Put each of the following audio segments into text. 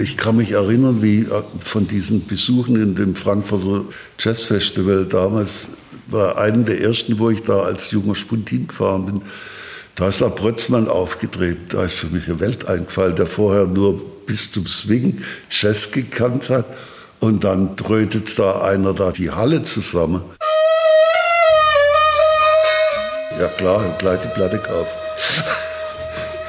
Ich kann mich erinnern, wie äh, von diesen Besuchen in dem Frankfurter Jazz Festival damals war einer der ersten, wo ich da als junger Spuntin gefahren bin. Da ist der Brötzmann aufgetreten. Da ist für mich eine Welt eingefallen, der vorher nur bis zum Swing Jazz gekannt hat. Und dann trötet da einer da die Halle zusammen. Ja klar, gleich die Platte gekauft.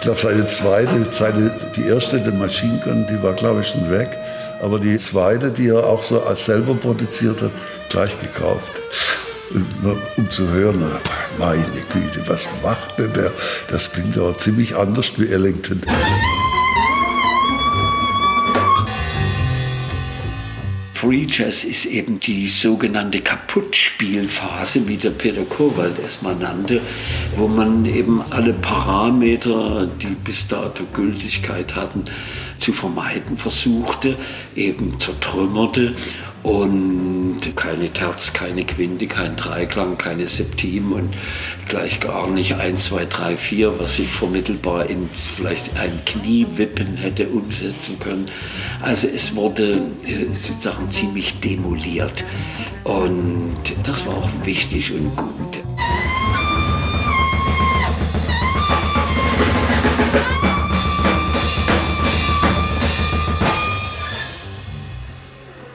Ich glaube, seine zweite, seine, die erste, die Machine Gun, die war, glaube ich, schon weg. Aber die zweite, die er auch so als selber produziert hat, gleich gekauft. Um zu hören, meine Güte, was macht denn der? Das klingt ja ziemlich anders wie Ellington. Free Jazz ist eben die sogenannte Kaputtspielphase, wie der Peter Kowald es mal nannte, wo man eben alle Parameter, die bis dato Gültigkeit hatten, zu vermeiden versuchte, eben zertrümmerte und keine Terz, keine Quinte, kein Dreiklang, keine Septim und gleich gar nicht 1, 2, 3, 4, was sich vermittelbar in vielleicht ein Kniewippen hätte umsetzen können. Also es wurde äh, sozusagen ziemlich demoliert und das war auch wichtig und gut.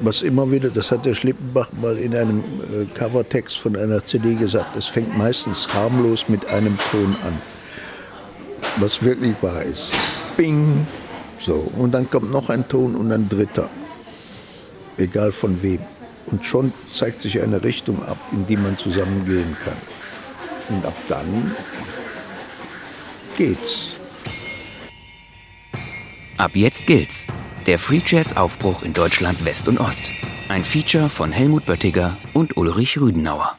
Was immer wieder, das hat der Schlippenbach mal in einem äh, Covertext von einer CD gesagt, es fängt meistens harmlos mit einem Ton an. Was wirklich wahr ist. Bing! So, und dann kommt noch ein Ton und ein dritter. Egal von wem. Und schon zeigt sich eine Richtung ab, in die man zusammengehen kann. Und ab dann geht's. Ab jetzt gilt's. Der Free Jazz Aufbruch in Deutschland West und Ost. Ein Feature von Helmut Böttiger und Ulrich Rüdenauer.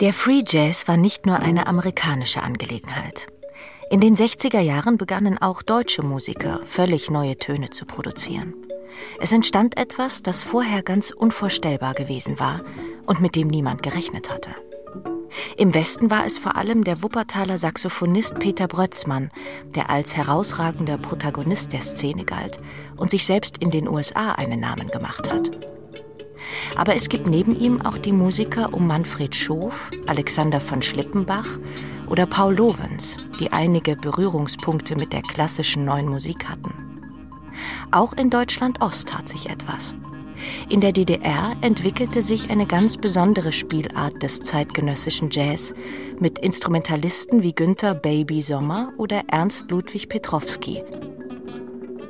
Der Free Jazz war nicht nur eine amerikanische Angelegenheit. In den 60er Jahren begannen auch deutsche Musiker völlig neue Töne zu produzieren. Es entstand etwas, das vorher ganz unvorstellbar gewesen war und mit dem niemand gerechnet hatte. Im Westen war es vor allem der Wuppertaler Saxophonist Peter Brötzmann, der als herausragender Protagonist der Szene galt und sich selbst in den USA einen Namen gemacht hat. Aber es gibt neben ihm auch die Musiker um Manfred Schof, Alexander von Schlippenbach oder Paul Lovens, die einige Berührungspunkte mit der klassischen neuen Musik hatten. Auch in Deutschland Ost tat sich etwas. In der DDR entwickelte sich eine ganz besondere Spielart des zeitgenössischen Jazz mit Instrumentalisten wie Günther Baby Sommer oder Ernst Ludwig Petrowski.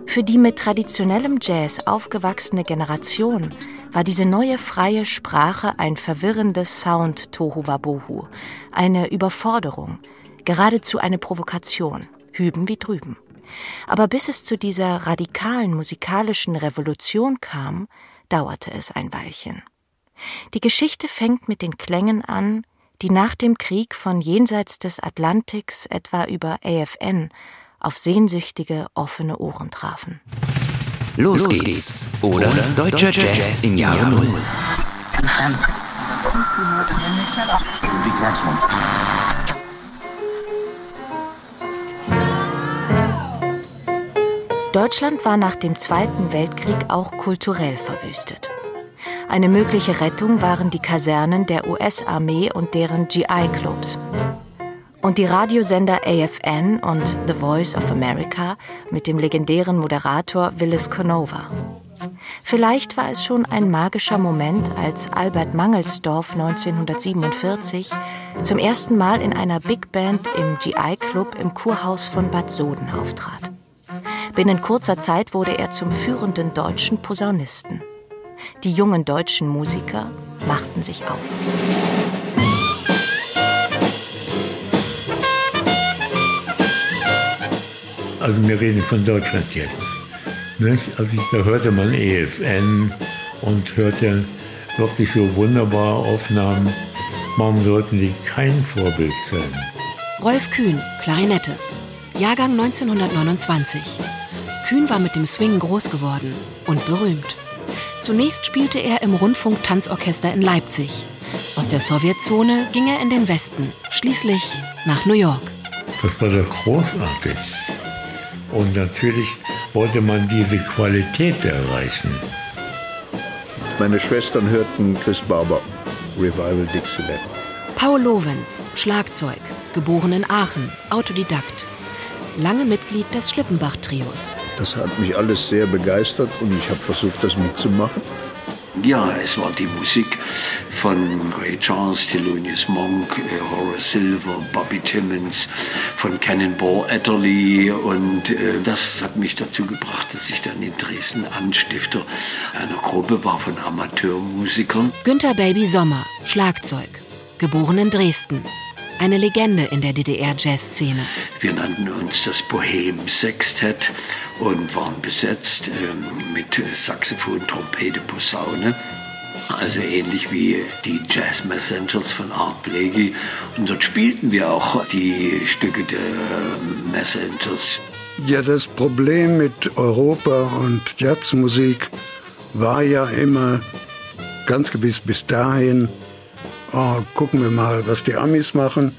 Für die mit traditionellem Jazz aufgewachsene Generation war diese neue freie Sprache ein verwirrendes Sound Tohuwabohu, eine Überforderung, geradezu eine Provokation, hüben wie drüben. Aber bis es zu dieser radikalen musikalischen Revolution kam, dauerte es ein Weilchen. Die Geschichte fängt mit den Klängen an, die nach dem Krieg von jenseits des Atlantiks etwa über AFN auf sehnsüchtige, offene Ohren trafen. Los, Los geht's. Oder, oder Deutscher Jazz, Jazz im Jahre Null. Deutschland war nach dem Zweiten Weltkrieg auch kulturell verwüstet. Eine mögliche Rettung waren die Kasernen der US-Armee und deren GI-Clubs. Und die Radiosender AFN und The Voice of America mit dem legendären Moderator Willis Canova. Vielleicht war es schon ein magischer Moment, als Albert Mangelsdorf 1947 zum ersten Mal in einer Big Band im GI Club im Kurhaus von Bad Soden auftrat. Binnen kurzer Zeit wurde er zum führenden deutschen Posaunisten. Die jungen deutschen Musiker machten sich auf. Also wir reden von Deutschland jetzt. Also da hörte man EFN und hörte wirklich so wunderbare Aufnahmen. Warum sollten die kein Vorbild sein? Rolf Kühn, Klarinette, Jahrgang 1929. Kühn war mit dem Swing groß geworden und berühmt. Zunächst spielte er im Rundfunk-Tanzorchester in Leipzig. Aus der Sowjetzone ging er in den Westen, schließlich nach New York. Das war doch großartig. Und natürlich wollte man diese Qualität erreichen. Meine Schwestern hörten Chris Barber, Revival Dixieland. Paul Lorenz, Schlagzeug, geboren in Aachen, Autodidakt. Lange Mitglied des Schlippenbach-Trios. Das hat mich alles sehr begeistert und ich habe versucht, das mitzumachen. Ja, es war die Musik von Ray Charles, Thelonious Monk, äh, Horace Silver, Bobby Timmons, von Cannonball Adderley und äh, das hat mich dazu gebracht, dass ich dann in Dresden Anstifter einer Gruppe war von Amateurmusikern. Günther Baby Sommer, Schlagzeug, geboren in Dresden. Eine Legende in der DDR-Jazzszene. Wir nannten uns das Bohem Sextett und waren besetzt äh, mit Saxophon, Trompete, Posaune. Also ähnlich wie die Jazz Messengers von Art Blakey. Und dort spielten wir auch die Stücke der Messengers. Ja, das Problem mit Europa und Jazzmusik war ja immer ganz gewiss bis dahin, oh, gucken wir mal, was die Amis machen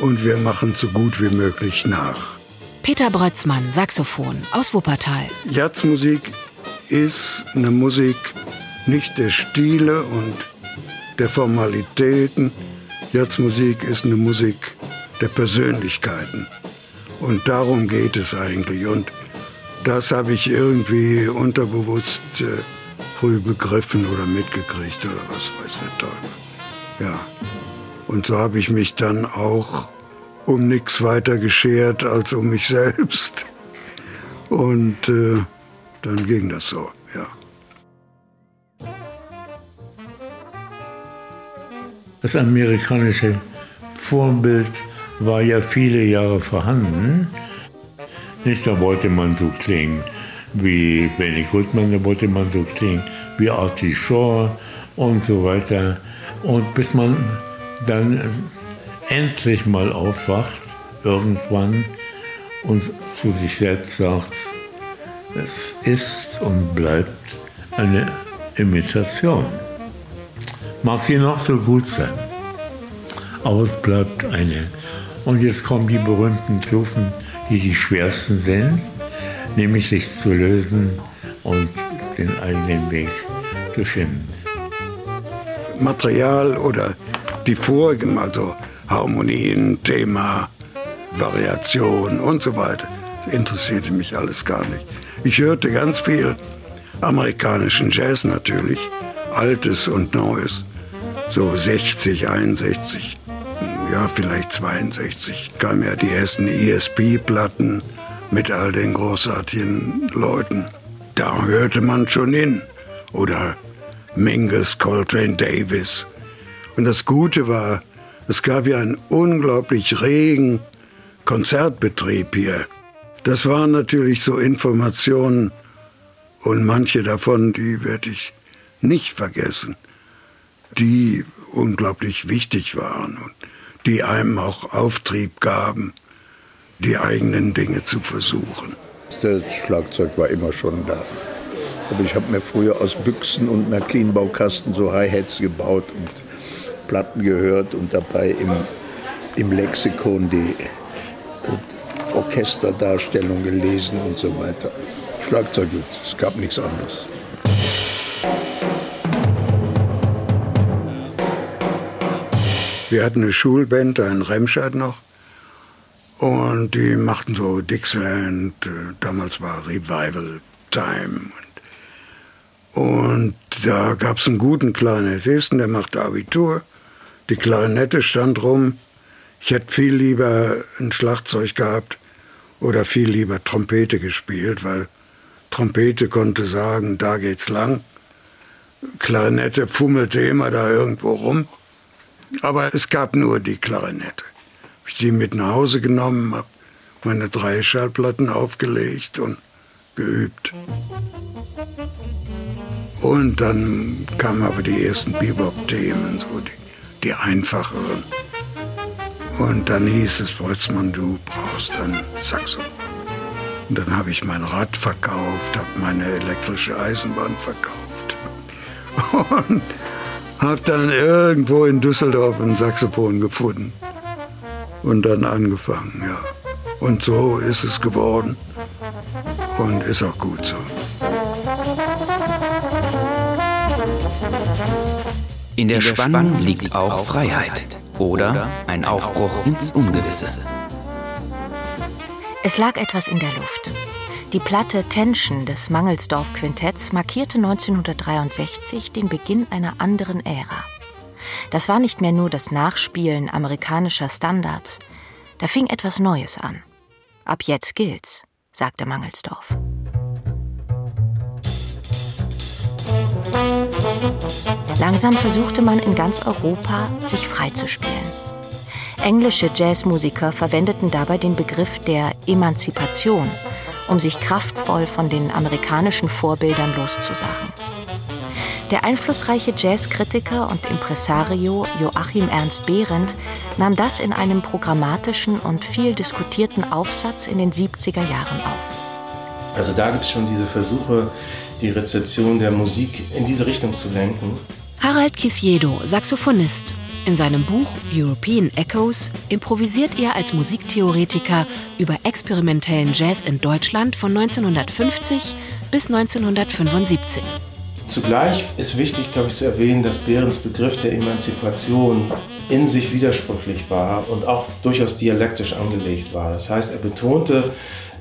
und wir machen so gut wie möglich nach. Peter Brötzmann, Saxophon aus Wuppertal. Jazzmusik ist eine Musik nicht der Stile und der Formalitäten. Jazzmusik ist eine Musik der Persönlichkeiten. Und darum geht es eigentlich. Und das habe ich irgendwie unterbewusst äh, früh begriffen oder mitgekriegt oder was weiß der Teufel. Ja. Und so habe ich mich dann auch um nichts weiter geschert als um mich selbst. Und äh, dann ging das so, ja. Das amerikanische Vorbild war ja viele Jahre vorhanden. Nicht, da wollte man so klingen wie Benny Goodman, da wollte man so klingen wie Artie Shaw und so weiter. Und bis man dann endlich mal aufwacht, irgendwann, und zu sich selbst sagt, es ist und bleibt eine Imitation. Mag sie noch so gut sein, aber es bleibt eine. Und jetzt kommen die berühmten Stufen, die die schwersten sind, nämlich sich zu lösen und den eigenen Weg zu finden. Material oder die vorigen, also Harmonien, Thema, Variation und so weiter. Das interessierte mich alles gar nicht. Ich hörte ganz viel amerikanischen Jazz natürlich, altes und neues, so 60, 61, ja vielleicht 62 kamen ja die ersten ESP-Platten mit all den großartigen Leuten. Da hörte man schon hin. Oder Mingus, Coltrane, Davis. Und das Gute war, es gab ja einen unglaublich regen Konzertbetrieb hier. Das waren natürlich so Informationen und manche davon, die werde ich nicht vergessen, die unglaublich wichtig waren und die einem auch Auftrieb gaben, die eigenen Dinge zu versuchen. Das Schlagzeug war immer schon da. Aber ich habe mir früher aus Büchsen und Märklin-Baukasten so Hi-Hats gebaut und Platten gehört und dabei im, im Lexikon die Orchesterdarstellung gelesen und so weiter. Schlagzeug, es gab nichts anderes. Wir hatten eine Schulband in Remscheid noch. Und die machten so Dixieland, äh, damals war Revival Time. Und da gab es einen guten Klarinettisten, der machte Abitur. Die Klarinette stand rum. Ich hätte viel lieber ein Schlagzeug gehabt oder viel lieber Trompete gespielt, weil Trompete konnte sagen, da geht's lang. Klarinette fummelte immer da irgendwo rum. Aber es gab nur die Klarinette. Ich die mit nach Hause genommen, habe meine drei Schallplatten aufgelegt und geübt. Und dann kamen aber die ersten Bebop-Themen, so die, die einfacheren. Und dann hieß es, Boltzmann, du brauchst ein Saxophon. Und dann habe ich mein Rad verkauft, habe meine elektrische Eisenbahn verkauft. Und habe dann irgendwo in Düsseldorf ein Saxophon gefunden. und dann angefangen, ja. Und so ist es geworden und ist auch gut so. In der Spannung liegt auch Freiheit oder ein Aufbruch ins Ungewisse. Es lag etwas in der Luft. Die Platte Tension des Mangelsdorf Quintetts markierte 1963 den Beginn einer anderen Ära. Das war nicht mehr nur das Nachspielen amerikanischer Standards, da fing etwas Neues an. Ab jetzt gilt's, sagte Mangelsdorf. Langsam versuchte man in ganz Europa, sich freizuspielen. Englische Jazzmusiker verwendeten dabei den Begriff der Emanzipation, um sich kraftvoll von den amerikanischen Vorbildern loszusagen. Der einflussreiche Jazzkritiker und Impresario Joachim Ernst Behrendt nahm das in einem programmatischen und viel diskutierten Aufsatz in den 70er Jahren auf. Also da gibt es schon diese Versuche, die Rezeption der Musik in diese Richtung zu lenken. Harald Kisjedo, Saxophonist. In seinem Buch European Echoes improvisiert er als Musiktheoretiker über experimentellen Jazz in Deutschland von 1950 bis 1975. Zugleich ist wichtig, glaube ich, zu erwähnen, dass Behrens Begriff der Emanzipation in sich widersprüchlich war und auch durchaus dialektisch angelegt war. Das heißt, er betonte,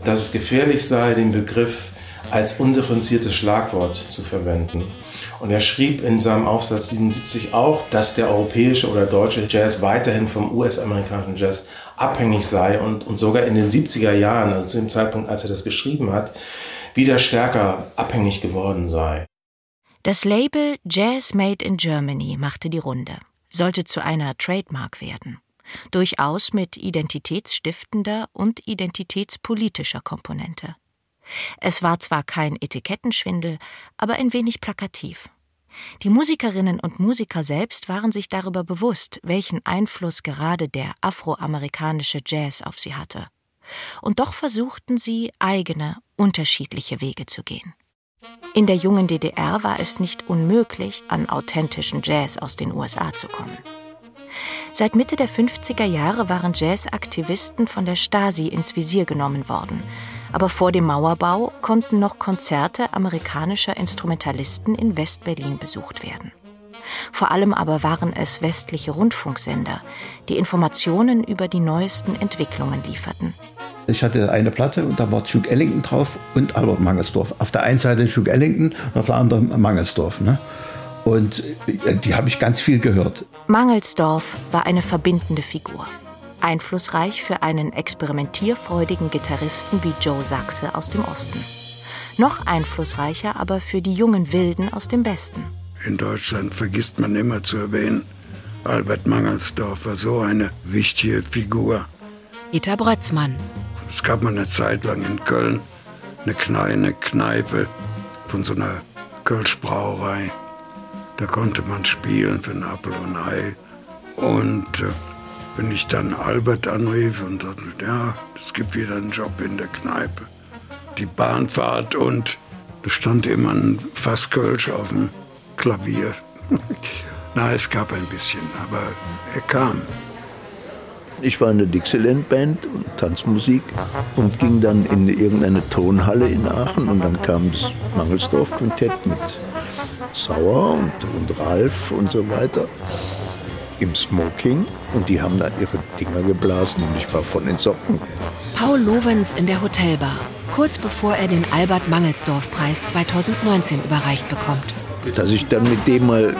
dass es gefährlich sei, den Begriff als undifferenziertes Schlagwort zu verwenden. Und er schrieb in seinem Aufsatz 77 auch, dass der europäische oder deutsche Jazz weiterhin vom US-amerikanischen Jazz abhängig sei und, und sogar in den 70er Jahren, also zu dem Zeitpunkt, als er das geschrieben hat, wieder stärker abhängig geworden sei. Das Label Jazz Made in Germany machte die Runde, sollte zu einer Trademark werden. Durchaus mit identitätsstiftender und identitätspolitischer Komponente. Es war zwar kein Etikettenschwindel, aber ein wenig plakativ. Die Musikerinnen und Musiker selbst waren sich darüber bewusst, welchen Einfluss gerade der afroamerikanische Jazz auf sie hatte. Und doch versuchten sie, eigene, unterschiedliche Wege zu gehen. In der jungen DDR war es nicht unmöglich, an authentischen Jazz aus den USA zu kommen. Seit Mitte der 50er Jahre waren Jazzaktivisten von der Stasi ins Visier genommen worden aber vor dem Mauerbau konnten noch Konzerte amerikanischer Instrumentalisten in Westberlin besucht werden. Vor allem aber waren es westliche Rundfunksender, die Informationen über die neuesten Entwicklungen lieferten. Ich hatte eine Platte und da war Duke Ellington drauf und Albert Mangelsdorf. Auf der einen Seite Duke Ellington und auf der anderen Mangelsdorf. Ne? Und äh, die habe ich ganz viel gehört. Mangelsdorf war eine verbindende Figur einflussreich für einen experimentierfreudigen Gitarristen wie Joe Sachse aus dem Osten. Noch einflussreicher aber für die jungen Wilden aus dem Westen. In Deutschland vergisst man immer zu erwähnen, Albert Mangelsdorf war so eine wichtige Figur. Peter Brötzmann. Es gab mal eine Zeit lang in Köln eine kleine Kneipe von so einer Kölschbrauerei. Da konnte man spielen für ein Apfel und Ei. Und äh, wenn ich dann Albert anrief und sagte, ja, es gibt wieder einen Job in der Kneipe. Die Bahnfahrt und da stand immer ein Fasskölsch auf dem Klavier. Na, es gab ein bisschen, aber er kam. Ich war in der Dixieland-Band und Tanzmusik und ging dann in irgendeine Tonhalle in Aachen und dann kam das Mangelsdorf-Quintett mit Sauer und, und Ralf und so weiter im Smoking und die haben da ihre Dinger geblasen und ich war von den Socken. Paul Lovens in der Hotelbar, kurz bevor er den Albert Mangelsdorf-Preis 2019 überreicht bekommt. Dass ich dann mit dem mal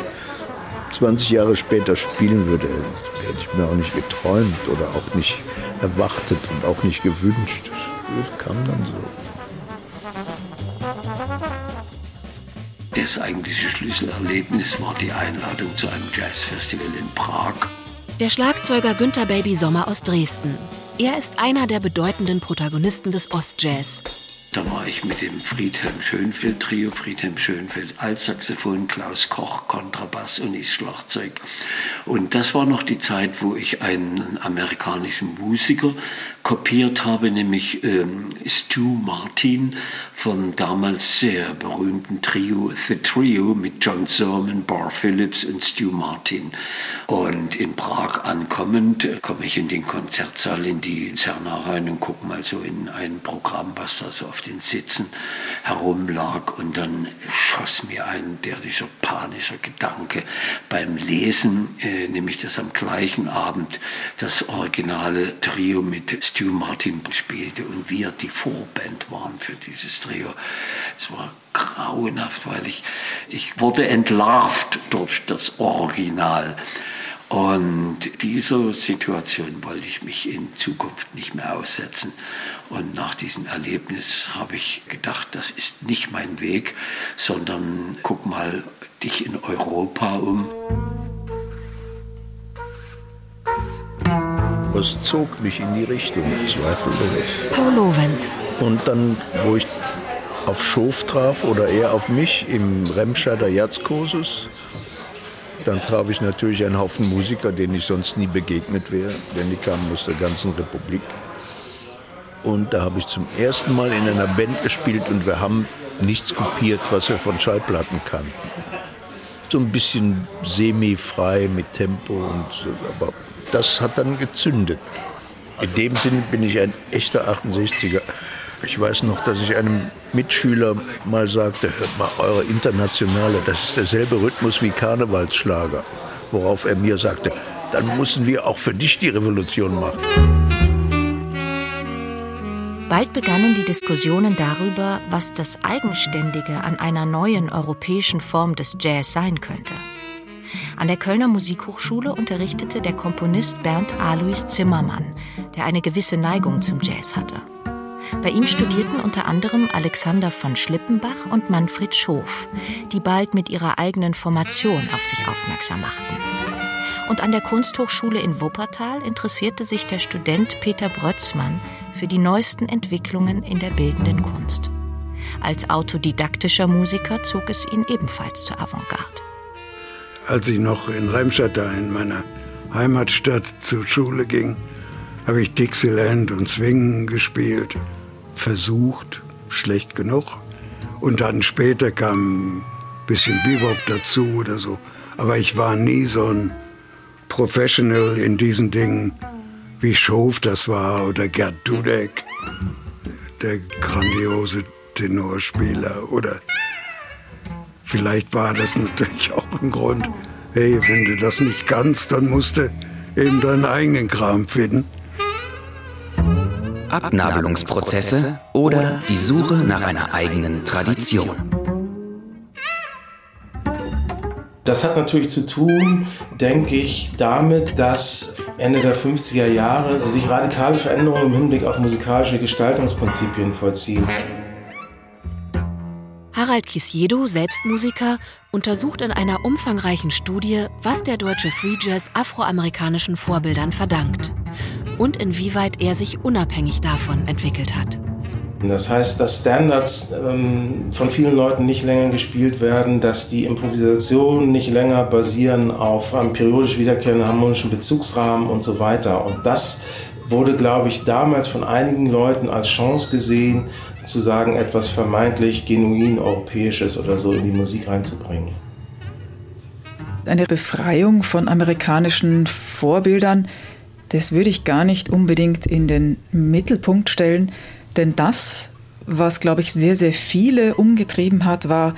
20 Jahre später spielen würde, hätte ich mir auch nicht geträumt oder auch nicht erwartet und auch nicht gewünscht. Das kam dann so. Das eigentliche Schlüsselerlebnis war die Einladung zu einem Jazzfestival in Prag. Der Schlagzeuger Günther Baby Sommer aus Dresden. Er ist einer der bedeutenden Protagonisten des Ostjazz. Da war ich mit dem Friedhelm Schönfeld Trio, Friedhelm Schönfeld Altsaxophon, Klaus Koch Kontrabass und ich Schlagzeug. Und das war noch die Zeit, wo ich einen amerikanischen Musiker kopiert habe, nämlich ähm, Stu Martin vom damals sehr berühmten Trio The Trio mit John Sermon, Bar Phillips und Stu Martin. Und in Prag ankommend äh, komme ich in den Konzertsaal in die Zerna rein und gucke mal so in ein Programm, was da so auf den Sitzen herumlag. Und dann schoss mir ein der dieser panischer Gedanke beim Lesen, äh, nämlich dass am gleichen Abend das originale Trio mit Stu Martin spielte und wir die Vorband waren für dieses Trio. Es war grauenhaft, weil ich, ich wurde entlarvt durch das Original. Und dieser Situation wollte ich mich in Zukunft nicht mehr aussetzen. Und nach diesem Erlebnis habe ich gedacht, das ist nicht mein Weg, sondern guck mal dich in Europa um. Was zog mich in die Richtung, zweifellos. Paul Lorenz. Und dann, wo ich auf Schof traf oder er auf mich im Remscheider Jazzkursus, dann traf ich natürlich einen Haufen Musiker, denen ich sonst nie begegnet wäre, denn die kamen aus der ganzen Republik. Und da habe ich zum ersten Mal in einer Band gespielt und wir haben nichts kopiert, was wir von Schallplatten kannten. So ein bisschen semi-frei mit Tempo und so, aber das hat dann gezündet. In dem Sinn bin ich ein echter 68er. Ich weiß noch, dass ich einem Mitschüler mal sagte, hört mal, eure Internationale, das ist derselbe Rhythmus wie Karnevalsschlager. Worauf er mir sagte, dann müssen wir auch für dich die Revolution machen. Bald begannen die Diskussionen darüber, was das Eigenständige an einer neuen europäischen Form des Jazz sein könnte. An der Kölner Musikhochschule unterrichtete der Komponist Bernd Alois Zimmermann, der eine gewisse Neigung zum Jazz hatte. Bei ihm studierten unter anderem Alexander von Schlippenbach und Manfred Schof, die bald mit ihrer eigenen Formation auf sich aufmerksam machten. Und an der Kunsthochschule in Wuppertal interessierte sich der Student Peter Brötzmann für die neuesten Entwicklungen in der bildenden Kunst. Als autodidaktischer Musiker zog es ihn ebenfalls zur Avantgarde. Als ich noch in Remscheid, in meiner Heimatstadt, zur Schule ging, habe ich Dixieland und Swing gespielt versucht, schlecht genug. Und dann später kam ein bisschen Bebop dazu oder so. Aber ich war nie so ein Professional in diesen Dingen, wie Schof das war oder Gerd Dudek, der grandiose Tenorspieler. Oder vielleicht war das natürlich auch ein Grund, hey, wenn du das nicht kannst, dann musst du eben deinen eigenen Kram finden. Abnabelungsprozesse oder die Suche nach einer eigenen Tradition. Das hat natürlich zu tun, denke ich, damit, dass Ende der 50er Jahre sich radikale Veränderungen im Hinblick auf musikalische Gestaltungsprinzipien vollziehen. Harald Kisjedo, selbst Musiker, untersucht in einer umfangreichen Studie, was der deutsche Free Jazz afroamerikanischen Vorbildern verdankt und inwieweit er sich unabhängig davon entwickelt hat. Das heißt, dass Standards ähm, von vielen Leuten nicht länger gespielt werden, dass die Improvisationen nicht länger basieren auf einem periodisch wiederkehrenden harmonischen Bezugsrahmen und so weiter. Und das wurde, glaube ich, damals von einigen Leuten als Chance gesehen, sozusagen etwas vermeintlich genuin Europäisches oder so in die Musik reinzubringen. Eine Befreiung von amerikanischen Vorbildern das würde ich gar nicht unbedingt in den Mittelpunkt stellen, denn das, was, glaube ich, sehr, sehr viele umgetrieben hat, war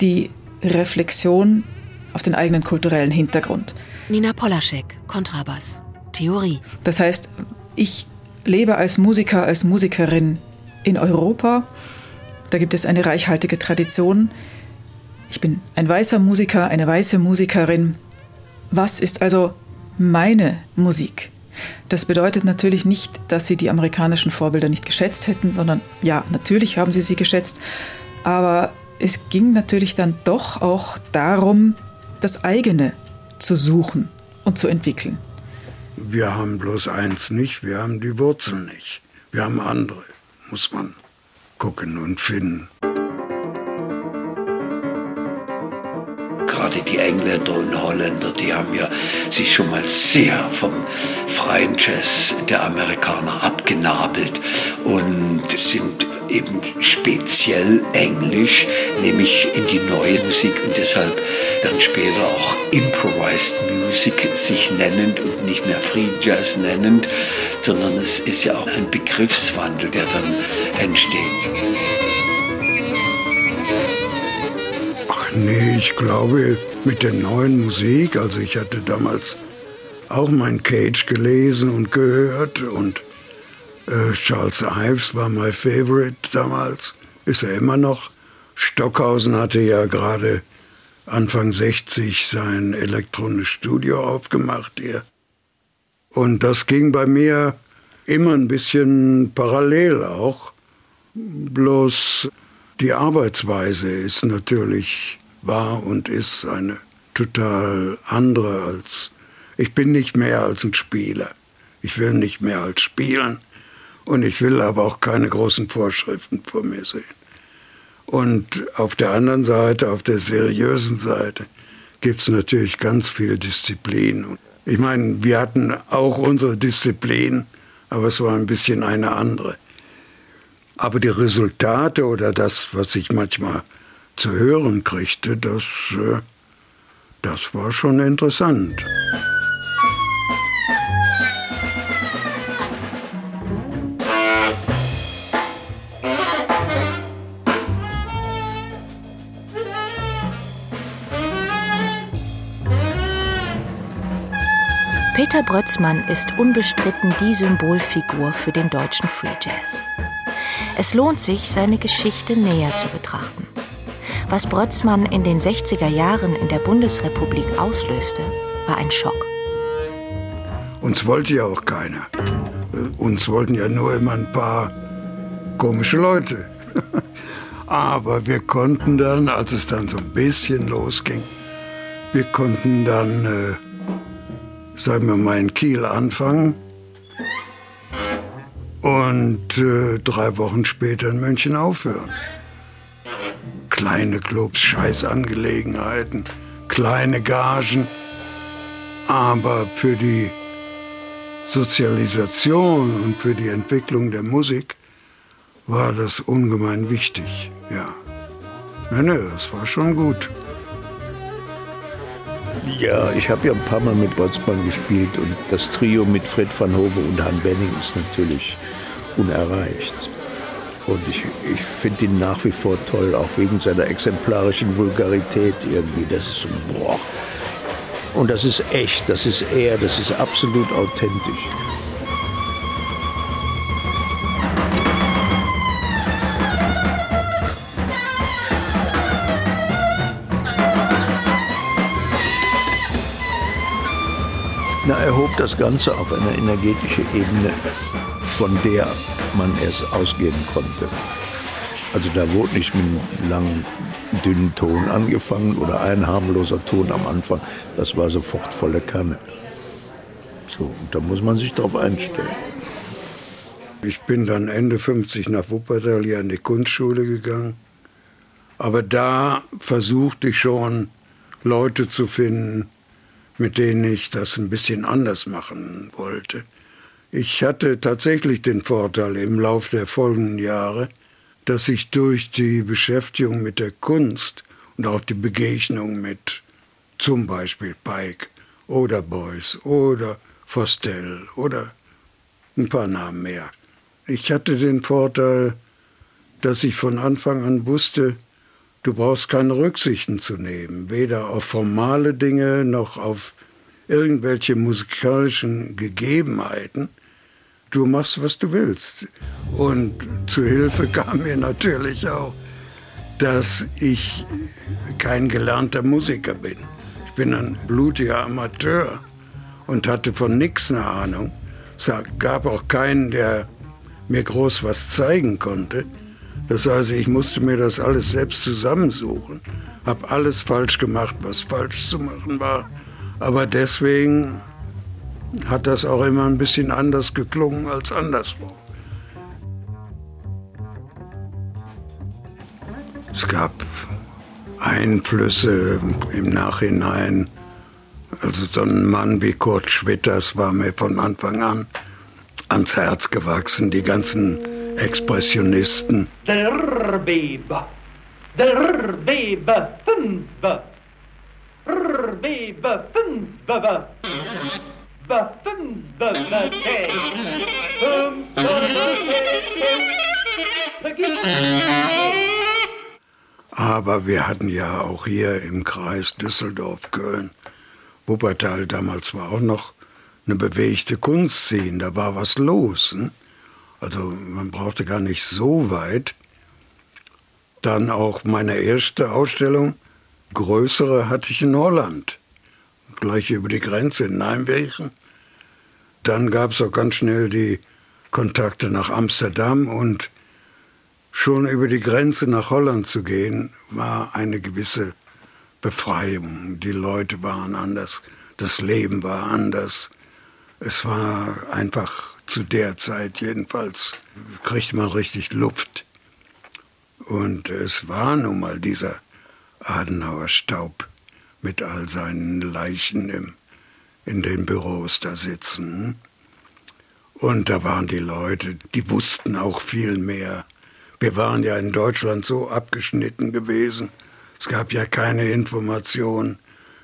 die Reflexion auf den eigenen kulturellen Hintergrund. Nina Polaschek, Kontrabass, Theorie. Das heißt, ich lebe als Musiker, als Musikerin in Europa. Da gibt es eine reichhaltige Tradition. Ich bin ein weißer Musiker, eine weiße Musikerin. Was ist also meine Musik? Das bedeutet natürlich nicht, dass sie die amerikanischen Vorbilder nicht geschätzt hätten, sondern ja, natürlich haben sie sie geschätzt, aber es ging natürlich dann doch auch darum, das eigene zu suchen und zu entwickeln. Wir haben bloß eins nicht, wir haben die Wurzeln nicht. Wir haben andere, muss man gucken und finden. Gerade die Engländer und Holländer, die haben ja sich schon mal sehr vom freien Jazz der Amerikaner abgenabelt und sind eben speziell englisch, nämlich in die neue Musik und deshalb dann später auch Improvised Music sich nennend und nicht mehr Free Jazz nennend, sondern es ist ja auch ein Begriffswandel, der dann entsteht. Nee, ich glaube mit der neuen Musik, also ich hatte damals auch mein Cage gelesen und gehört und äh, Charles Ives war mein Favorite damals, ist er immer noch. Stockhausen hatte ja gerade Anfang 60 sein elektronisches Studio aufgemacht hier. Und das ging bei mir immer ein bisschen parallel auch. Bloß die Arbeitsweise ist natürlich, war und ist eine total andere als, ich bin nicht mehr als ein Spieler. Ich will nicht mehr als spielen. Und ich will aber auch keine großen Vorschriften vor mir sehen. Und auf der anderen Seite, auf der seriösen Seite, gibt es natürlich ganz viel Disziplin. Ich meine, wir hatten auch unsere Disziplin, aber es war ein bisschen eine andere. Aber die Resultate oder das, was ich manchmal zu hören kriegte, das, äh, das war schon interessant. Peter Brötzmann ist unbestritten die Symbolfigur für den deutschen Free Jazz. Es lohnt sich, seine Geschichte näher zu betrachten. Was Brötzmann in den 60er Jahren in der Bundesrepublik auslöste, war ein Schock. Uns wollte ja auch keiner. Uns wollten ja nur immer ein paar komische Leute. Aber wir konnten dann, als es dann so ein bisschen losging, wir konnten dann äh, sagen wir mal, in Kiel anfangen und äh, drei Wochen später in München aufhören. Kleine Clubs, Scheißangelegenheiten, kleine Gagen, aber für die Sozialisation und für die Entwicklung der Musik war das ungemein wichtig, ja. Nein, nein, das war schon gut. Ja, ich habe ja ein paar Mal mit Botzmann gespielt und das Trio mit Fred van Hove und Han Benning ist natürlich unerreicht. Und ich, ich finde ihn nach wie vor toll, auch wegen seiner exemplarischen Vulgarität irgendwie. Das ist so, boah. Und das ist echt, das ist er, das ist absolut authentisch. Na, er hob das Ganze auf eine energetische Ebene, von der man erst ausgehen konnte. Also da wurde nicht mit einem langen, dünnen Ton angefangen oder ein harmloser Ton am Anfang. Das war sofort volle Kanne. So, und da muss man sich darauf einstellen. Ich bin dann Ende 50 nach Wuppertal hier an die Kunstschule gegangen. Aber da versuchte ich schon, Leute zu finden, mit denen ich das ein bisschen anders machen wollte. Ich hatte tatsächlich den Vorteil im Laufe der folgenden Jahre, dass ich durch die Beschäftigung mit der Kunst und auch die Begegnung mit zum Beispiel Pike oder Beuys oder Fostel oder ein paar Namen mehr. Ich hatte den Vorteil, dass ich von Anfang an wusste, Du brauchst keine Rücksichten zu nehmen, weder auf formale Dinge noch auf irgendwelche musikalischen Gegebenheiten. Du machst, was du willst. Und zu Hilfe kam mir natürlich auch, dass ich kein gelernter Musiker bin. Ich bin ein blutiger Amateur und hatte von nichts eine Ahnung. Es gab auch keinen, der mir groß was zeigen konnte. Das heißt, ich musste mir das alles selbst zusammensuchen, habe alles falsch gemacht, was falsch zu machen war. Aber deswegen hat das auch immer ein bisschen anders geklungen als anderswo. Es gab Einflüsse im Nachhinein. Also so ein Mann wie Kurt Schwitters war mir von Anfang an ans Herz gewachsen, die ganzen Expressionisten. Der Bebe, der Bebe, fünf, Bebe, fünf, aber wir hatten ja auch hier im Kreis Düsseldorf-Köln, Wuppertal damals war auch noch eine bewegte Kunstszene, da war was los. Ne? Also man brauchte gar nicht so weit. Dann auch meine erste Ausstellung, größere hatte ich in Holland gleich über die Grenze in Nijmegen. Dann gab es auch ganz schnell die Kontakte nach Amsterdam und schon über die Grenze nach Holland zu gehen, war eine gewisse Befreiung. Die Leute waren anders, das Leben war anders. Es war einfach zu der Zeit jedenfalls, kriegt man richtig Luft. Und es war nun mal dieser Adenauer Staub mit all seinen Leichen im, in den Büros da sitzen. Und da waren die Leute, die wussten auch viel mehr. Wir waren ja in Deutschland so abgeschnitten gewesen. Es gab ja keine Information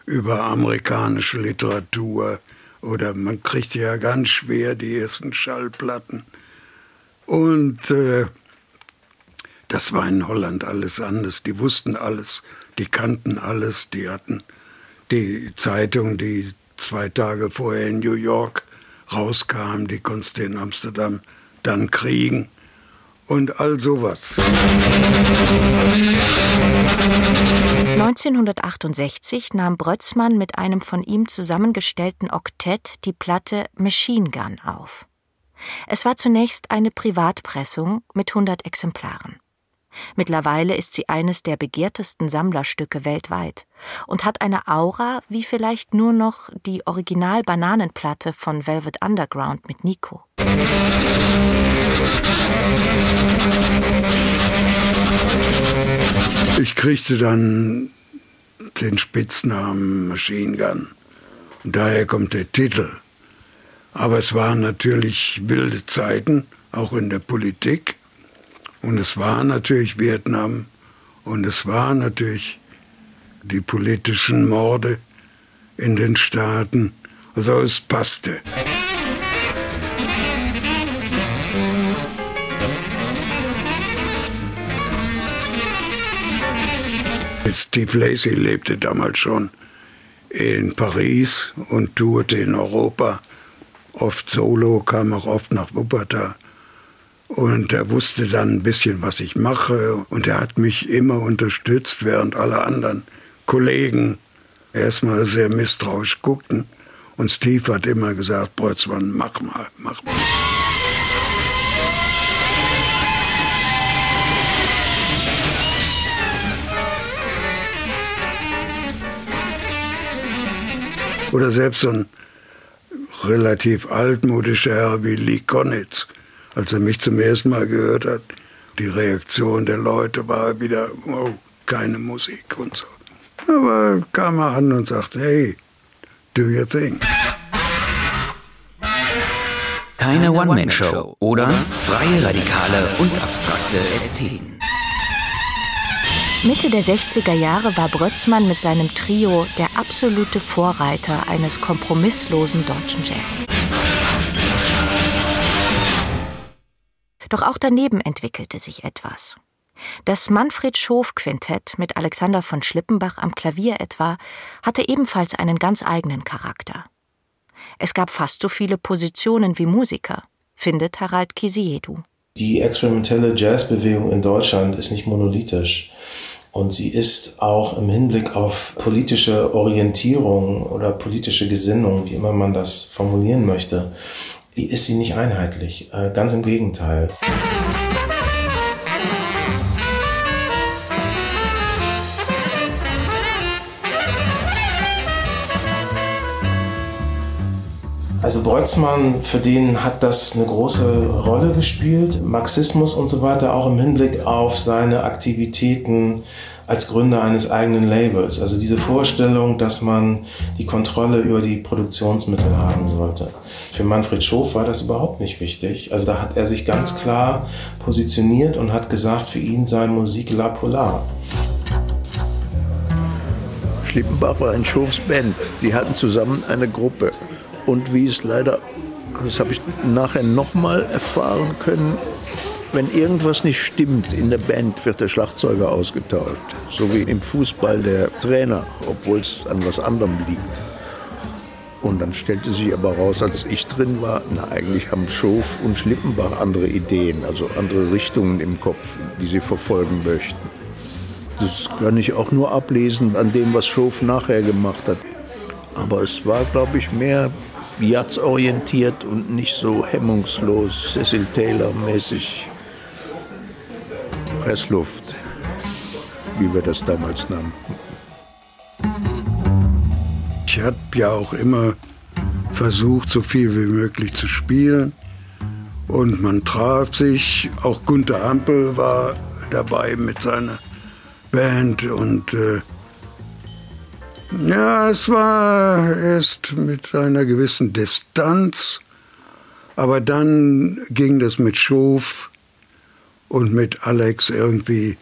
über amerikanische Literatur oder man kriegte ja ganz schwer die ersten Schallplatten. Und äh, das war in Holland alles anders. Die wussten alles die kannten alles, die hatten die Zeitung, die zwei Tage vorher in New York rauskam, die konntest du in Amsterdam dann kriegen und all sowas. 1968 nahm Brötzmann mit einem von ihm zusammengestellten Oktett die Platte Machine Gun auf. Es war zunächst eine Privatpressung mit 100 Exemplaren. Mittlerweile ist sie eines der begehrtesten Sammlerstücke weltweit und hat eine Aura wie vielleicht nur noch die Original-Bananenplatte von Velvet Underground mit Nico. Ich kriegte dann den Spitznamen Machine Gun. Und daher kommt der Titel. Aber es waren natürlich wilde Zeiten, auch in der Politik. Und es war natürlich Vietnam und es war natürlich die politischen Morde in den Staaten. Also es passte. Steve Lacey lebte damals schon in Paris und tourte in Europa. Oft solo, kam auch oft nach Wuppertal. Und er wusste dann ein bisschen, was ich mache. Und er hat mich immer unterstützt, während alle anderen Kollegen erstmal sehr misstrauisch guckten. Und Steve hat immer gesagt, Boltzmann, mach mal, mach mal. Oder selbst so ein relativ altmodischer Herr wie Lee Konitz, als er mich zum ersten Mal gehört hat, die Reaktion der Leute war wieder, oh, keine Musik und so. Aber kam er an und sagte, hey, do your thing. Keine One-Man-Show oder freie Radikale und abstrakte Ästheten. Mitte der 60er Jahre war Brötzmann mit seinem Trio der absolute Vorreiter eines kompromisslosen deutschen Jazz. Doch auch daneben entwickelte sich etwas. Das Manfred Schof Quintett mit Alexander von Schlippenbach am Klavier etwa hatte ebenfalls einen ganz eigenen Charakter. Es gab fast so viele Positionen wie Musiker, findet Harald Kisiedu. Die experimentelle Jazzbewegung in Deutschland ist nicht monolithisch. Und sie ist auch im Hinblick auf politische Orientierung oder politische Gesinnung, wie immer man das formulieren möchte, ist sie nicht einheitlich. Äh, ganz im Gegenteil. Also Breutzmann, für den hat das eine große Rolle gespielt, Marxismus und so weiter, auch im Hinblick auf seine Aktivitäten als Gründer eines eigenen Labels. Also diese Vorstellung, dass man die Kontrolle über die Produktionsmittel haben sollte. Für Manfred Schof war das überhaupt nicht wichtig. Also da hat er sich ganz klar positioniert und hat gesagt, für ihn sei Musik la polar. Schlippenbach war ein Schofs Band. Die hatten zusammen eine Gruppe. Und wie es leider, das habe ich nachher nochmal erfahren können, wenn irgendwas nicht stimmt in der Band, wird der Schlagzeuger ausgetauscht. So wie im Fußball der Trainer, obwohl es an was anderem liegt. Und dann stellte sich aber raus, als ich drin war, na eigentlich haben Schof und Schlippenbach andere Ideen, also andere Richtungen im Kopf, die sie verfolgen möchten. Das kann ich auch nur ablesen an dem, was Schof nachher gemacht hat. Aber es war, glaube ich, mehr jazzorientiert und nicht so hemmungslos, Cecil Taylor-mäßig Pressluft, wie wir das damals nannten. Ich habe ja auch immer versucht, so viel wie möglich zu spielen. Und man traf sich, auch Gunther Ampel war dabei mit seiner Band. Und äh, ja, es war erst mit einer gewissen Distanz. Aber dann ging das mit Schof und mit Alex irgendwie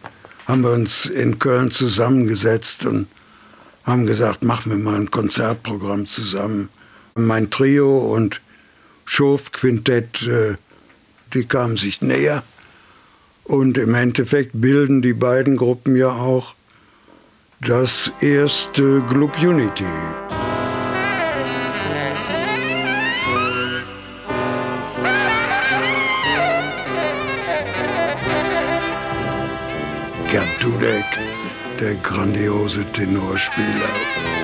haben wir uns in Köln zusammengesetzt und haben gesagt, machen wir mal ein Konzertprogramm zusammen. Mein Trio und Schof Quintett, äh, die kamen sich näher. Und im Endeffekt bilden die beiden Gruppen ja auch das erste Club Unity. Gerd Dudek, der grandiose Tenorspieler.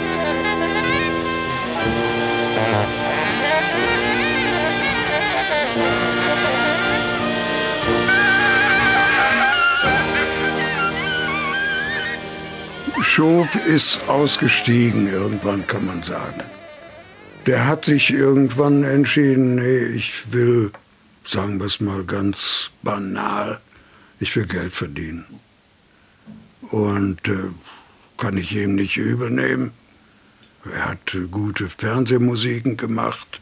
Schof ist ausgestiegen, irgendwann kann man sagen. Der hat sich irgendwann entschieden, nee, ich will, sagen wir es mal ganz banal, ich will Geld verdienen. Und äh, kann ich ihm nicht übel nehmen. Er hat gute Fernsehmusiken gemacht.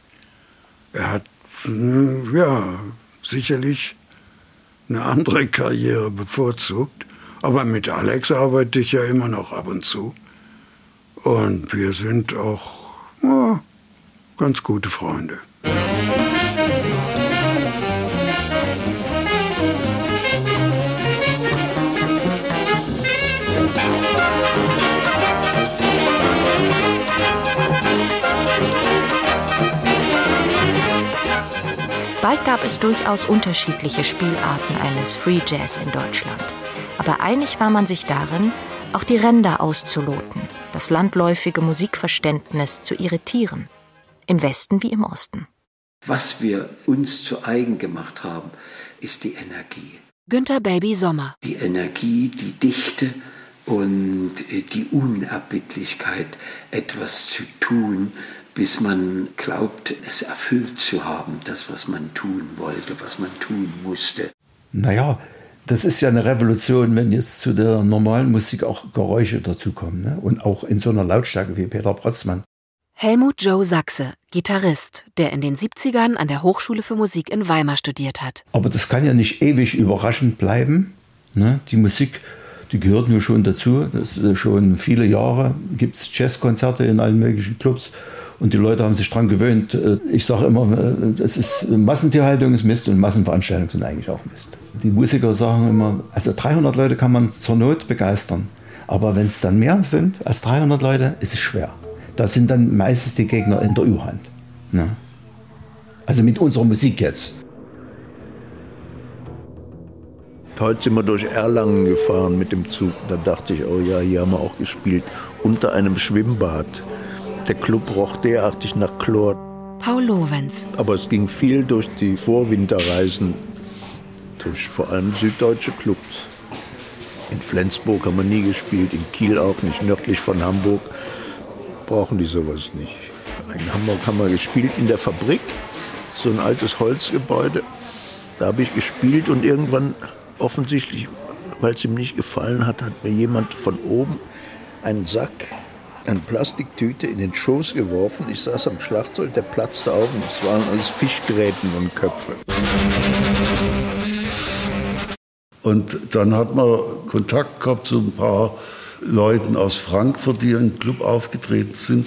Er hat, äh, ja, sicherlich eine andere Karriere bevorzugt. Aber mit Alex arbeite ich ja immer noch ab und zu. Und wir sind auch ja, ganz gute Freunde. Bald gab es durchaus unterschiedliche Spielarten eines Free Jazz in Deutschland. Aber einig war man sich darin, auch die Ränder auszuloten, das landläufige Musikverständnis zu irritieren. Im Westen wie im Osten. Was wir uns zu eigen gemacht haben, ist die Energie. Günther Baby Sommer. Die Energie, die Dichte und äh, die Unerbittlichkeit, etwas zu tun, bis man glaubt, es erfüllt zu haben, das, was man tun wollte, was man tun musste. Naja, das ist ja eine Revolution, wenn jetzt zu der normalen Musik auch Geräusche dazukommen. Ne? Und auch in so einer Lautstärke wie Peter Protzmann. Helmut Joe Sachse, Gitarrist, der in den 70ern an der Hochschule für Musik in Weimar studiert hat. Aber das kann ja nicht ewig überraschend bleiben. Ne? Die Musik, die gehört nur schon dazu. Schon viele Jahre gibt es Jazzkonzerte in allen möglichen Clubs. Und die Leute haben sich daran gewöhnt. Äh, ich sage immer, äh, es ist Massentierhaltung ist Mist und Massenveranstaltungen sind eigentlich auch Mist. Die Musiker sagen immer, also 300 Leute kann man zur Not begeistern. Aber wenn es dann mehr sind als 300 Leute, ist es schwer. Da sind dann meistens die Gegner in der Überhand. Ne? Also mit unserer Musik jetzt. Heute sind wir durch Erlangen gefahren mit dem Zug. Da dachte ich, oh ja, hier haben wir auch gespielt. Unter einem Schwimmbad. Der Club roch derartig nach Chlor. Paul Lorenz. Aber es ging viel durch die Vorwinterreisen, durch vor allem süddeutsche Clubs. In Flensburg haben wir nie gespielt, in Kiel auch nicht, nördlich von Hamburg brauchen die sowas nicht. In Hamburg haben wir gespielt in der Fabrik, so ein altes Holzgebäude. Da habe ich gespielt und irgendwann offensichtlich weil es ihm nicht gefallen hat, hat mir jemand von oben einen Sack, eine Plastiktüte in den Schoß geworfen. Ich saß am Schlagzeug, der platzte auf und es waren alles Fischgräten und Köpfe. Und dann hat man Kontakt gehabt zu ein paar Leuten aus Frankfurt, die im Club aufgetreten sind.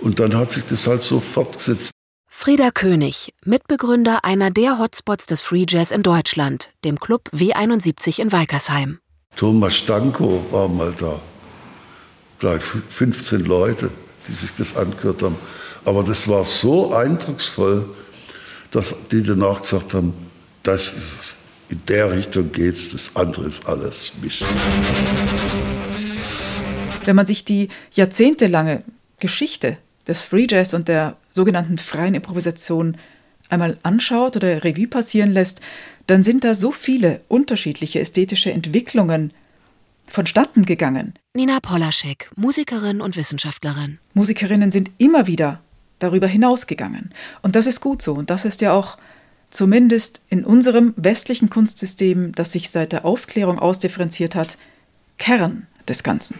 Und dann hat sich das halt so fortgesetzt. Frieder König, Mitbegründer einer der Hotspots des Free Jazz in Deutschland, dem Club W71 in Weikersheim. Thomas Stanko war mal da. Gleich 15 Leute, die sich das angehört haben. Aber das war so eindrucksvoll, dass die danach gesagt haben, das ist es. In der Richtung geht's, das andere ist alles Mist. Wenn man sich die jahrzehntelange Geschichte des Free Jazz und der sogenannten freien Improvisation einmal anschaut oder Revue passieren lässt, dann sind da so viele unterschiedliche ästhetische Entwicklungen vonstatten gegangen. Nina Polaschek, Musikerin und Wissenschaftlerin. Musikerinnen sind immer wieder darüber hinausgegangen. Und das ist gut so. Und das ist ja auch zumindest in unserem westlichen Kunstsystem, das sich seit der Aufklärung ausdifferenziert hat, Kern des Ganzen.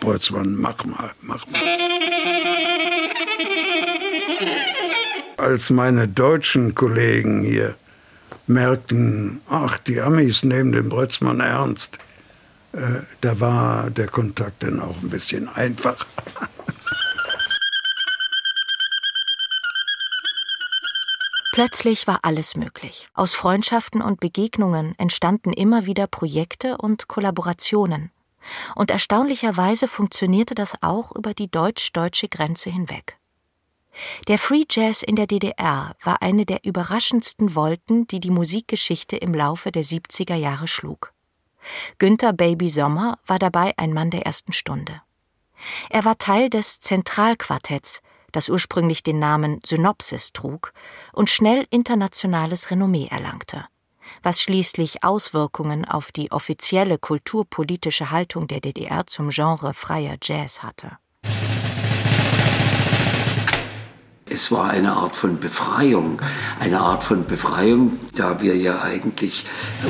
Boltzmann, mach mal, mach mal. Als meine deutschen Kollegen hier merkten, ach, die Amis nehmen den Boltzmann ernst, äh, da war der Kontakt dann auch ein bisschen einfacher. Plötzlich war alles möglich. Aus Freundschaften und Begegnungen entstanden immer wieder Projekte und Kollaborationen. Und erstaunlicherweise funktionierte das auch über die deutsch-deutsche Grenze hinweg. Der Free Jazz in der DDR war eine der überraschendsten Wolten, die die Musikgeschichte im Laufe der 70er Jahre schlug. Günther Baby Sommer war dabei ein Mann der ersten Stunde. Er war Teil des Zentralquartetts, das ursprünglich den Namen Synopsis trug und schnell internationales Renommee erlangte, was schließlich Auswirkungen auf die offizielle kulturpolitische Haltung der DDR zum Genre freier Jazz hatte. Es war eine Art von Befreiung, eine Art von Befreiung, da wir ja eigentlich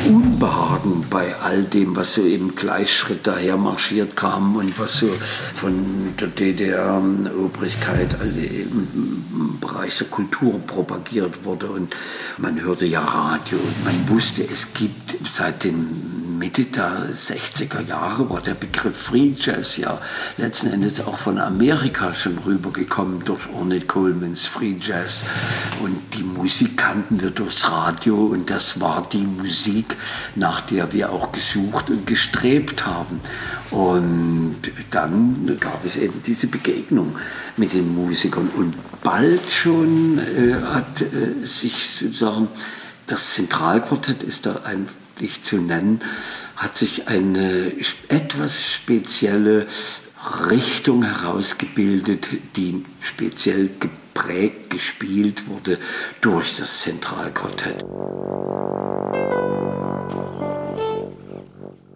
Unbehagen bei all dem, was so im Gleichschritt daher marschiert kam und was so von der DDR-Obrigkeit im Bereich der Kultur propagiert wurde. Und man hörte ja Radio und man wusste, es gibt seit den Mitte der 60er Jahre war der Begriff Free Jazz ja letzten Endes auch von Amerika schon rübergekommen durch Ornette Colemans Free Jazz. Und die Musik kannten wir durchs Radio und das war die Musik, nach der wir auch gesucht und gestrebt haben. Und dann gab es eben diese Begegnung mit den Musikern und bald schon äh, hat äh, sich sozusagen das Zentralquartett ist da ein nicht zu nennen, hat sich eine etwas spezielle Richtung herausgebildet, die speziell geprägt, gespielt wurde durch das Zentralquartett.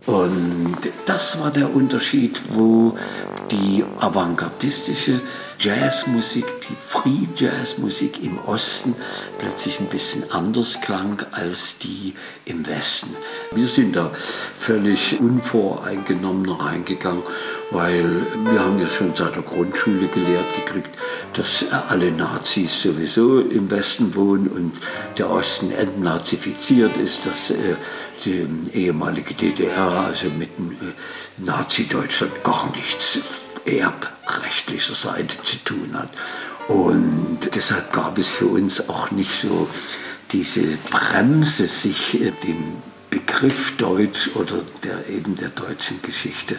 Und das war der Unterschied, wo die avantgardistische Jazzmusik, die Free Jazzmusik im Osten plötzlich ein bisschen anders klang als die im Westen. Wir sind da völlig unvoreingenommen reingegangen, weil wir haben ja schon seit der Grundschule gelehrt gekriegt, dass alle Nazis sowieso im Westen wohnen und der Osten entnazifiziert ist, dass äh, die ehemalige DDR, also mit äh, Nazi-Deutschland, gar nichts erbrechtlicher Seite zu tun hat. Und deshalb gab es für uns auch nicht so diese Bremse, sich äh, dem Begriff Deutsch oder der, eben der deutschen Geschichte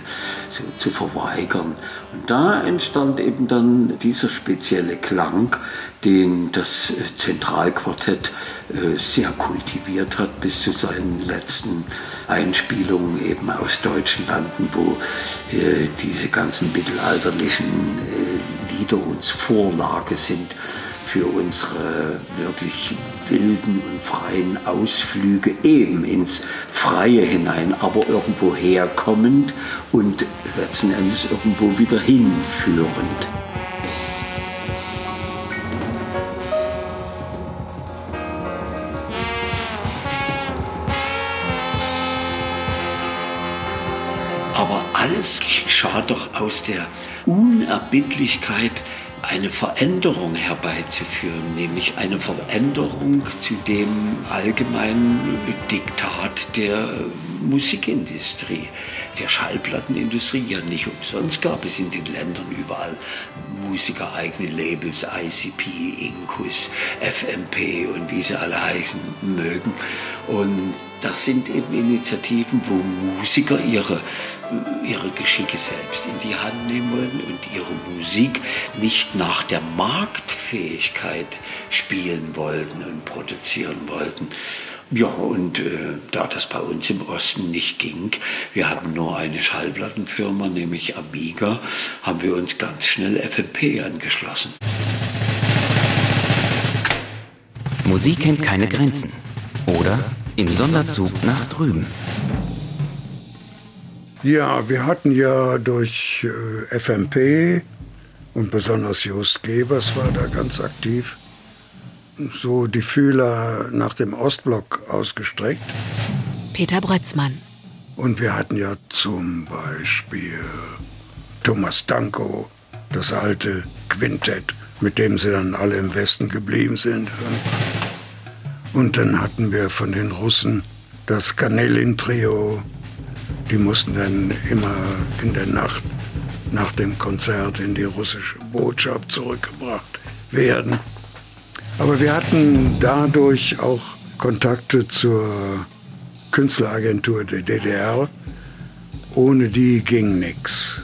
so zu verweigern. Und da entstand eben dann dieser spezielle Klang, den das Zentralquartett äh, sehr kultiviert hat bis zu seinen letzten Einspielungen eben aus deutschen Landen, wo äh, diese ganzen mittelalterlichen äh, Lieder uns Vorlage sind für unsere wirklich wilden und freien Ausflüge eben ins Freie hinein, aber irgendwo herkommend und letzten Endes irgendwo wieder hinführend. Aber alles geschah doch aus der Unerbittlichkeit eine Veränderung herbeizuführen, nämlich eine Veränderung zu dem allgemeinen Diktat der Musikindustrie, der Schallplattenindustrie. Ja, nicht umsonst gab es in den Ländern überall musikereigene Labels, ICP, Incus, FMP und wie sie alle heißen mögen. Und das sind eben Initiativen, wo Musiker ihre, ihre Geschicke selbst in die Hand nehmen und ihre Musik nicht nach der Marktfähigkeit spielen wollten und produzieren wollten. Ja, und äh, da das bei uns im Osten nicht ging, wir hatten nur eine Schallplattenfirma, nämlich Amiga, haben wir uns ganz schnell FMP angeschlossen. Musik kennt keine Grenzen. Oder im Sonderzug nach drüben. Ja, wir hatten ja durch äh, FMP und besonders Just Gebers war da ganz aktiv, so die Fühler nach dem Ostblock ausgestreckt. Peter Brötzmann. Und wir hatten ja zum Beispiel Thomas Danko, das alte Quintett, mit dem sie dann alle im Westen geblieben sind. Und dann hatten wir von den Russen das Kanelin-Trio. Die mussten dann immer in der Nacht nach dem Konzert in die russische Botschaft zurückgebracht werden. Aber wir hatten dadurch auch Kontakte zur Künstleragentur der DDR. Ohne die ging nichts.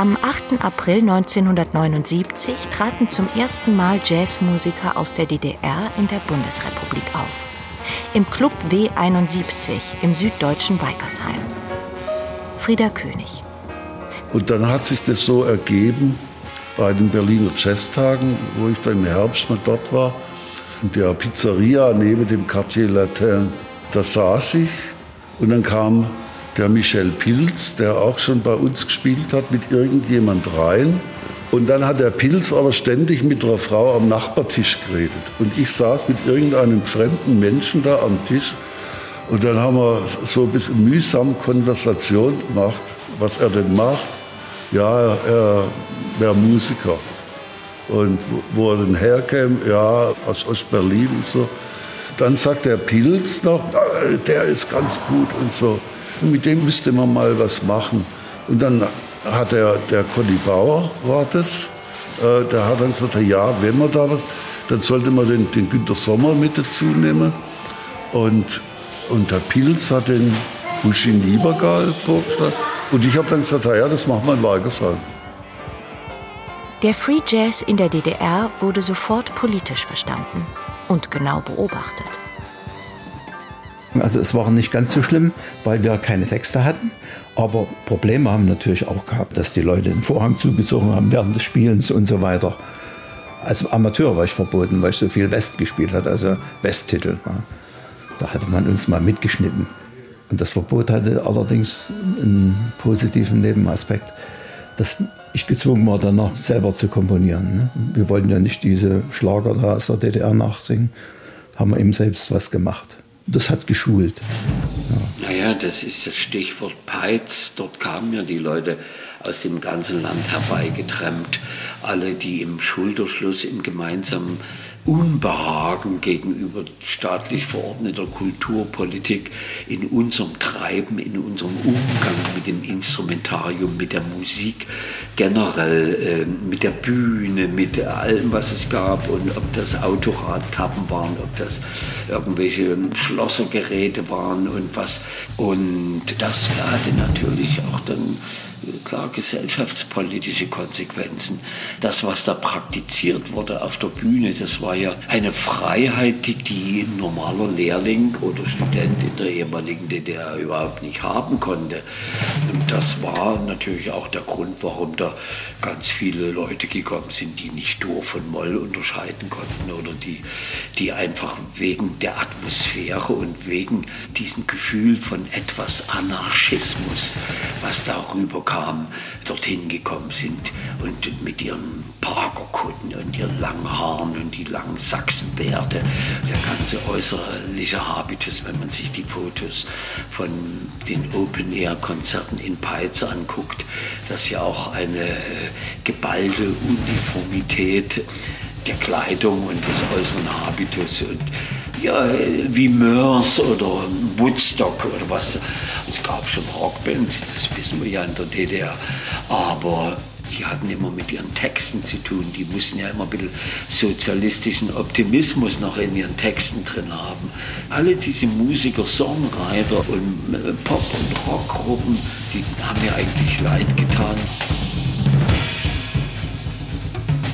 Am 8. April 1979 traten zum ersten Mal Jazzmusiker aus der DDR in der Bundesrepublik auf. Im Club W71 im süddeutschen Weikersheim. Frieda König. Und dann hat sich das so ergeben bei den Berliner Jazztagen, wo ich dann im Herbst mal dort war. In der Pizzeria neben dem Quartier Latin, da saß ich und dann kam der Michel Pilz, der auch schon bei uns gespielt hat, mit irgendjemand rein. Und dann hat der Pilz aber ständig mit einer Frau am Nachbartisch geredet. Und ich saß mit irgendeinem fremden Menschen da am Tisch. Und dann haben wir so ein bisschen mühsam Konversation gemacht, was er denn macht. Ja, er wäre Musiker. Und wo er denn herkäme, ja, aus Ostberlin und so. Dann sagt der Pilz noch, der ist ganz gut und so mit dem müsste man mal was machen. Und dann hat der, der Conny Bauer, war das, äh, der hat dann gesagt, ja, wenn man da was, dann sollte man den, den Günter Sommer mit dazu nehmen. Und, und der Pilz hat den Bushin Liebergal vorgeschlagen. Und ich habe dann gesagt, ja, das machen wir in Weigersheim. Der Free Jazz in der DDR wurde sofort politisch verstanden und genau beobachtet. Also es war nicht ganz so schlimm, weil wir keine Texte hatten. Aber Probleme haben natürlich auch gehabt, dass die Leute den Vorhang zugezogen haben während des Spielens und so weiter. Als Amateur war ich verboten, weil ich so viel West gespielt hatte, also Westtitel. Da hatte man uns mal mitgeschnitten. Und das Verbot hatte allerdings einen positiven Nebenaspekt, dass ich gezwungen war, danach selber zu komponieren. Ne? Wir wollten ja nicht diese Schlager da aus der DDR nachsingen, haben wir eben selbst was gemacht das hat geschult. Ja. Naja, das ist das Stichwort Peitz. Dort kamen ja die Leute aus dem ganzen Land herbeigetrennt. Alle, die im Schulterschluss im gemeinsamen Unbehagen gegenüber staatlich verordneter Kulturpolitik in unserem Treiben, in unserem Umgang mit dem Instrumentarium, mit der Musik generell, äh, mit der Bühne, mit allem, was es gab und ob das Autoradkappen waren, ob das irgendwelche Schlossergeräte waren und was. Und das hatte natürlich auch dann klar gesellschaftspolitische Konsequenzen. Das, was da praktiziert wurde auf der Bühne, das war ja eine Freiheit, die, ein normaler Lehrling oder Student in der ehemaligen DDR überhaupt nicht haben konnte. Und das war natürlich auch der Grund, warum da ganz viele Leute gekommen sind, die nicht Dur von Moll unterscheiden konnten oder die, die einfach wegen der Atmosphäre und wegen diesem Gefühl von etwas Anarchismus, was darüber kam, kamen, dorthin gekommen sind und mit ihren Parkerkutten und ihren langen Haaren und die langen Sachsenbärte, der ganze äußerliche Habitus, wenn man sich die Fotos von den Open-Air-Konzerten in Peitz anguckt, das ja auch eine geballte Uniformität der Kleidung und des äußeren Habitus und ja, wie Mörs oder Woodstock oder was. Es gab schon Rockbands, das wissen wir ja in der DDR, aber die hatten immer mit ihren Texten zu tun. Die mussten ja immer ein bisschen sozialistischen Optimismus noch in ihren Texten drin haben. Alle diese Musiker, Songwriter und Pop- und Rockgruppen, die haben mir eigentlich leid getan.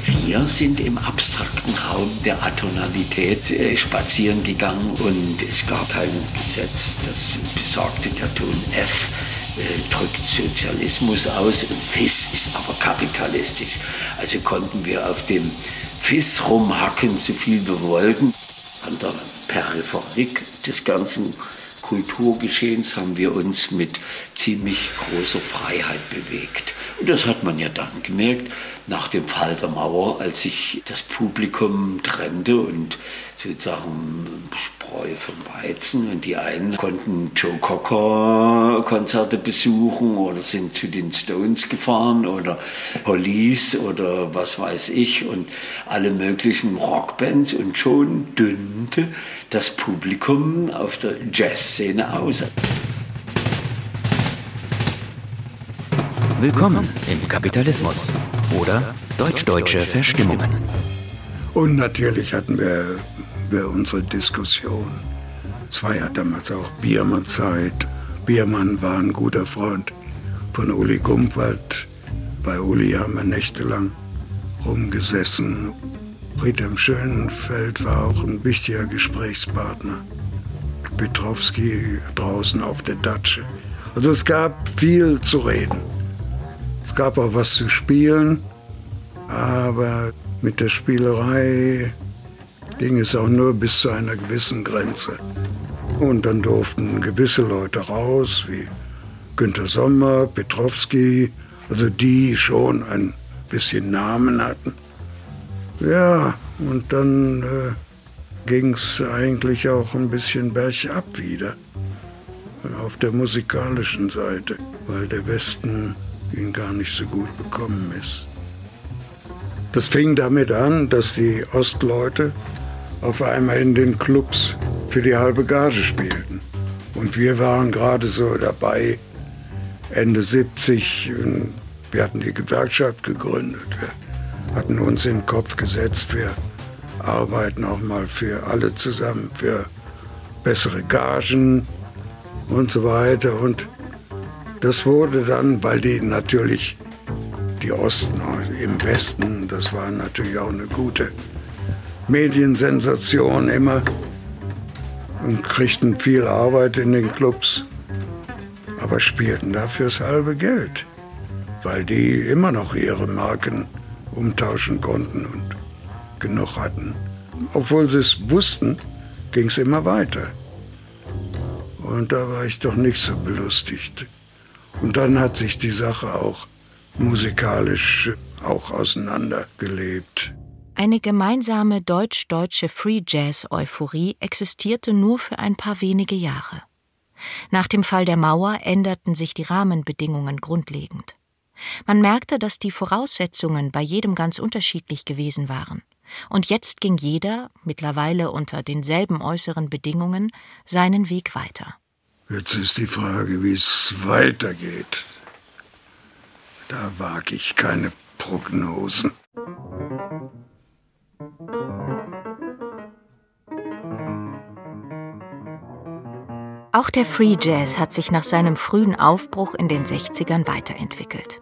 Wir sind im abstrakten Raum der Atonalität äh, spazieren gegangen und es gab kein Gesetz, das besagte, der Ton F äh, drückt Sozialismus aus und FIS ist aber kapitalistisch. Also konnten wir auf dem FIS rumhacken, so viel wir wollten. An der Peripherik des ganzen Kulturgeschehens haben wir uns mit ziemlich großer Freiheit bewegt. Das hat man ja dann gemerkt nach dem Fall der Mauer, als sich das Publikum trennte und sozusagen Spreu vom Weizen. Und die einen konnten Joe Cocker-Konzerte besuchen oder sind zu den Stones gefahren oder Police oder was weiß ich und alle möglichen Rockbands. Und schon dünnte das Publikum auf der Jazzszene aus. Willkommen im Kapitalismus oder deutsch-deutsche Verstimmungen. Und natürlich hatten wir, wir unsere Diskussion. Es war ja damals auch Biermann-Zeit. Biermann war ein guter Freund von Uli Gumpert. Bei Uli haben wir nächtelang rumgesessen. Friedhelm Schönfeld war auch ein wichtiger Gesprächspartner. Petrowski draußen auf der Datsche. Also es gab viel zu reden gab auch was zu spielen, aber mit der Spielerei ging es auch nur bis zu einer gewissen Grenze. Und dann durften gewisse Leute raus, wie Günter Sommer, Petrowski, also die schon ein bisschen Namen hatten. Ja, und dann äh, ging es eigentlich auch ein bisschen bergab wieder auf der musikalischen Seite, weil der Westen ihn gar nicht so gut bekommen ist. Das fing damit an, dass die Ostleute auf einmal in den Clubs für die halbe Gage spielten. Und wir waren gerade so dabei, Ende 70, wir hatten die Gewerkschaft gegründet. Wir hatten uns in den Kopf gesetzt, wir arbeiten auch mal für alle zusammen, für bessere Gagen und so weiter. Und das wurde dann, weil die natürlich, die Osten im Westen, das war natürlich auch eine gute Mediensensation immer und kriegten viel Arbeit in den Clubs, aber spielten dafür das halbe Geld, weil die immer noch ihre Marken umtauschen konnten und genug hatten. Obwohl sie es wussten, ging es immer weiter. Und da war ich doch nicht so belustigt. Und dann hat sich die Sache auch musikalisch auch auseinandergelebt. Eine gemeinsame deutsch-deutsche Free Jazz-Euphorie existierte nur für ein paar wenige Jahre. Nach dem Fall der Mauer änderten sich die Rahmenbedingungen grundlegend. Man merkte, dass die Voraussetzungen bei jedem ganz unterschiedlich gewesen waren. Und jetzt ging jeder, mittlerweile unter denselben äußeren Bedingungen, seinen Weg weiter. Jetzt ist die Frage, wie es weitergeht. Da wage ich keine Prognosen. Auch der Free Jazz hat sich nach seinem frühen Aufbruch in den 60ern weiterentwickelt.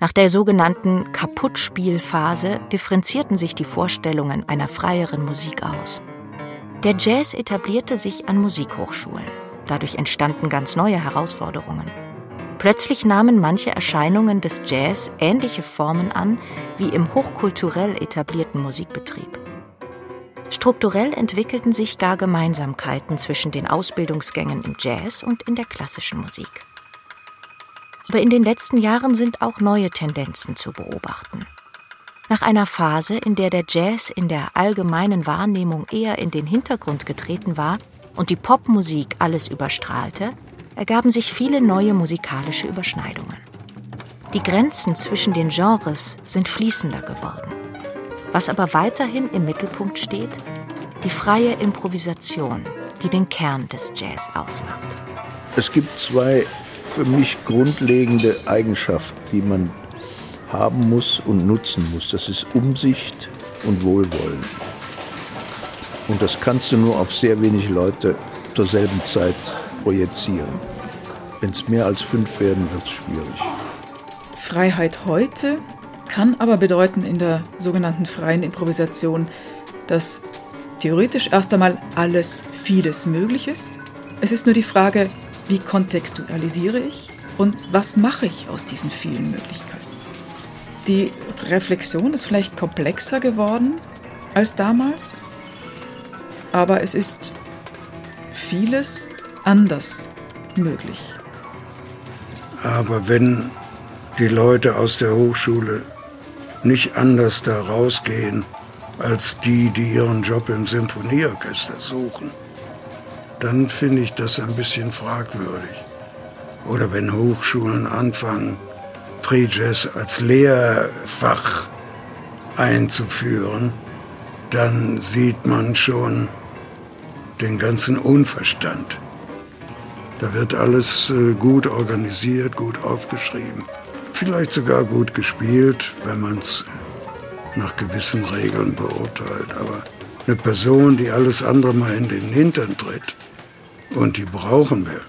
Nach der sogenannten Kaputtspielphase differenzierten sich die Vorstellungen einer freieren Musik aus. Der Jazz etablierte sich an Musikhochschulen. Dadurch entstanden ganz neue Herausforderungen. Plötzlich nahmen manche Erscheinungen des Jazz ähnliche Formen an wie im hochkulturell etablierten Musikbetrieb. Strukturell entwickelten sich gar Gemeinsamkeiten zwischen den Ausbildungsgängen im Jazz und in der klassischen Musik. Aber in den letzten Jahren sind auch neue Tendenzen zu beobachten. Nach einer Phase, in der der Jazz in der allgemeinen Wahrnehmung eher in den Hintergrund getreten war und die Popmusik alles überstrahlte, ergaben sich viele neue musikalische Überschneidungen. Die Grenzen zwischen den Genres sind fließender geworden. Was aber weiterhin im Mittelpunkt steht, die freie Improvisation, die den Kern des Jazz ausmacht. Es gibt zwei für mich grundlegende Eigenschaften, die man haben muss und nutzen muss. Das ist Umsicht und Wohlwollen. Und das kannst du nur auf sehr wenig Leute zur selben Zeit projizieren. Wenn es mehr als fünf werden, wird es schwierig. Freiheit heute kann aber bedeuten in der sogenannten freien Improvisation, dass theoretisch erst einmal alles, vieles möglich ist. Es ist nur die Frage, wie kontextualisiere ich und was mache ich aus diesen vielen Möglichkeiten. Die Reflexion ist vielleicht komplexer geworden als damals, aber es ist vieles anders möglich. Aber wenn die Leute aus der Hochschule nicht anders da rausgehen als die, die ihren Job im Symphonieorchester suchen, dann finde ich das ein bisschen fragwürdig. Oder wenn Hochschulen anfangen, Free Jazz als Lehrfach einzuführen, dann sieht man schon den ganzen Unverstand. Da wird alles äh, gut organisiert, gut aufgeschrieben, vielleicht sogar gut gespielt, wenn man es nach gewissen Regeln beurteilt. Aber eine Person, die alles andere mal in den Hintern tritt, und die brauchen wir,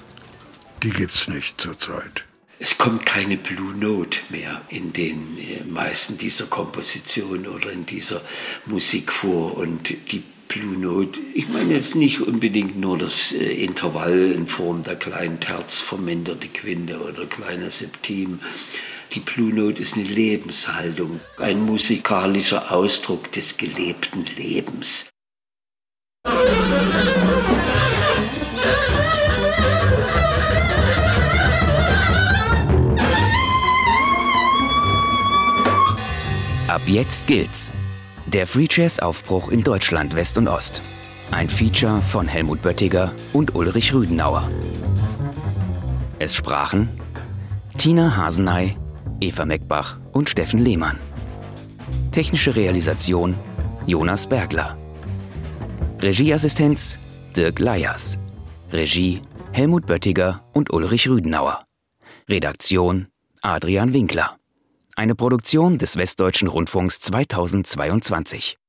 die gibt es nicht zurzeit. Es kommt keine Blue Note mehr in den äh, meisten dieser Kompositionen oder in dieser Musik vor. Und die Blue Note, ich meine jetzt nicht unbedingt nur das äh, Intervall in Form der kleinen Terz, verminderte Quinte oder kleiner Septim. Die Blue Note ist eine Lebenshaltung, ein musikalischer Ausdruck des gelebten Lebens. Ab jetzt gilt's. Der Free Jazz Aufbruch in Deutschland West und Ost. Ein Feature von Helmut Böttiger und Ulrich Rüdenauer. Es sprachen Tina Haseney, Eva Meckbach und Steffen Lehmann. Technische Realisation Jonas Bergler. Regieassistenz Dirk Leyers. Regie Helmut Böttiger und Ulrich Rüdenauer. Redaktion Adrian Winkler. Eine Produktion des Westdeutschen Rundfunks 2022.